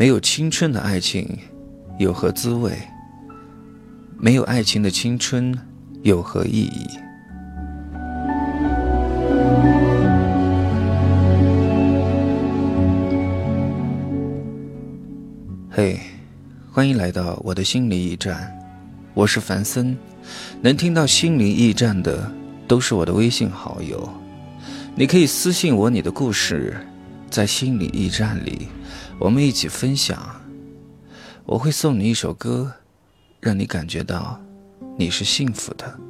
没有青春的爱情，有何滋味？没有爱情的青春，有何意义？嘿，欢迎来到我的心理驿站，我是凡森。能听到心灵驿站的，都是我的微信好友。你可以私信我你的故事，在心理驿站里。我们一起分享，我会送你一首歌，让你感觉到你是幸福的。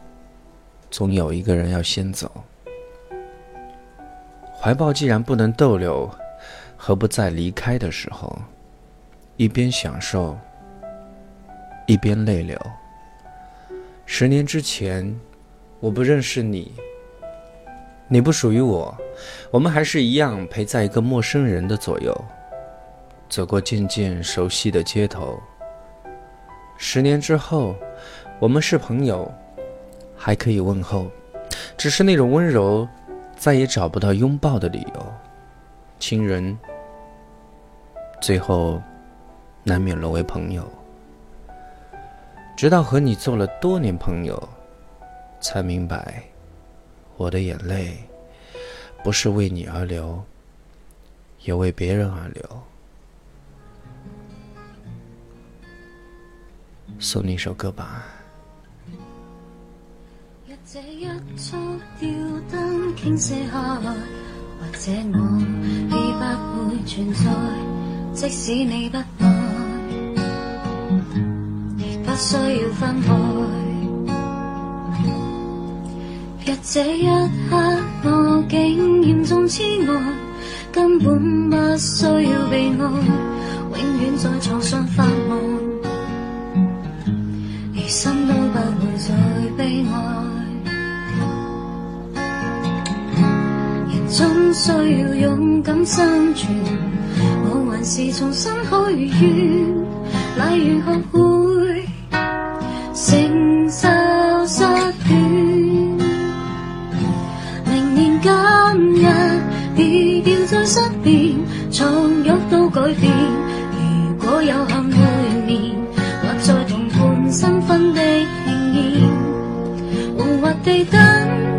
总有一个人要先走，怀抱既然不能逗留，何不在离开的时候，一边享受，一边泪流？十年之前，我不认识你，你不属于我，我们还是一样陪在一个陌生人的左右，走过渐渐熟悉的街头。十年之后，我们是朋友。还可以问候，只是那种温柔，再也找不到拥抱的理由。亲人，最后难免沦为朋友。直到和你做了多年朋友，才明白，我的眼泪不是为你而流，也为别人而流。送你一首歌吧。这一束吊灯倾泻下来，或者我已不会存在。即使你不爱，亦不需要分开。若这一刻我竟严重痴呆，根本不需要被爱，永远在床上发梦，而心都不会再总需要勇敢生存，我还是重新许愿，例如学会承受失恋。明年今日别掉在身边，床褥都改变。如果有幸会面，或在同伴新婚的庆宴，惶惑地等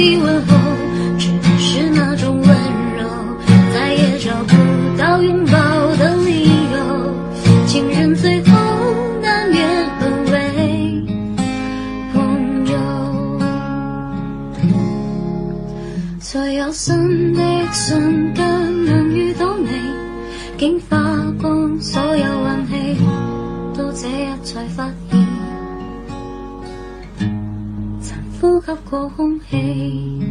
还可以问候，只是那种温柔，再也找不到拥抱的理由。情人最后难免沦为朋友。所有新的瞬间，能遇到你，竟花光所有运气，到这一才發呼吸过空氣。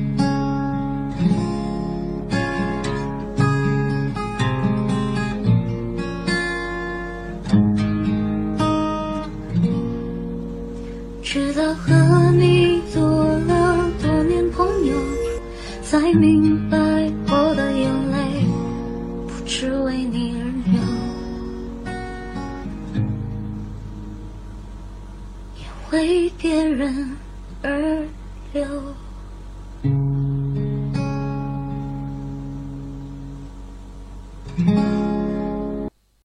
直到和你做了多年朋友，才明白我的眼泪不只为你而流，也为别人而流。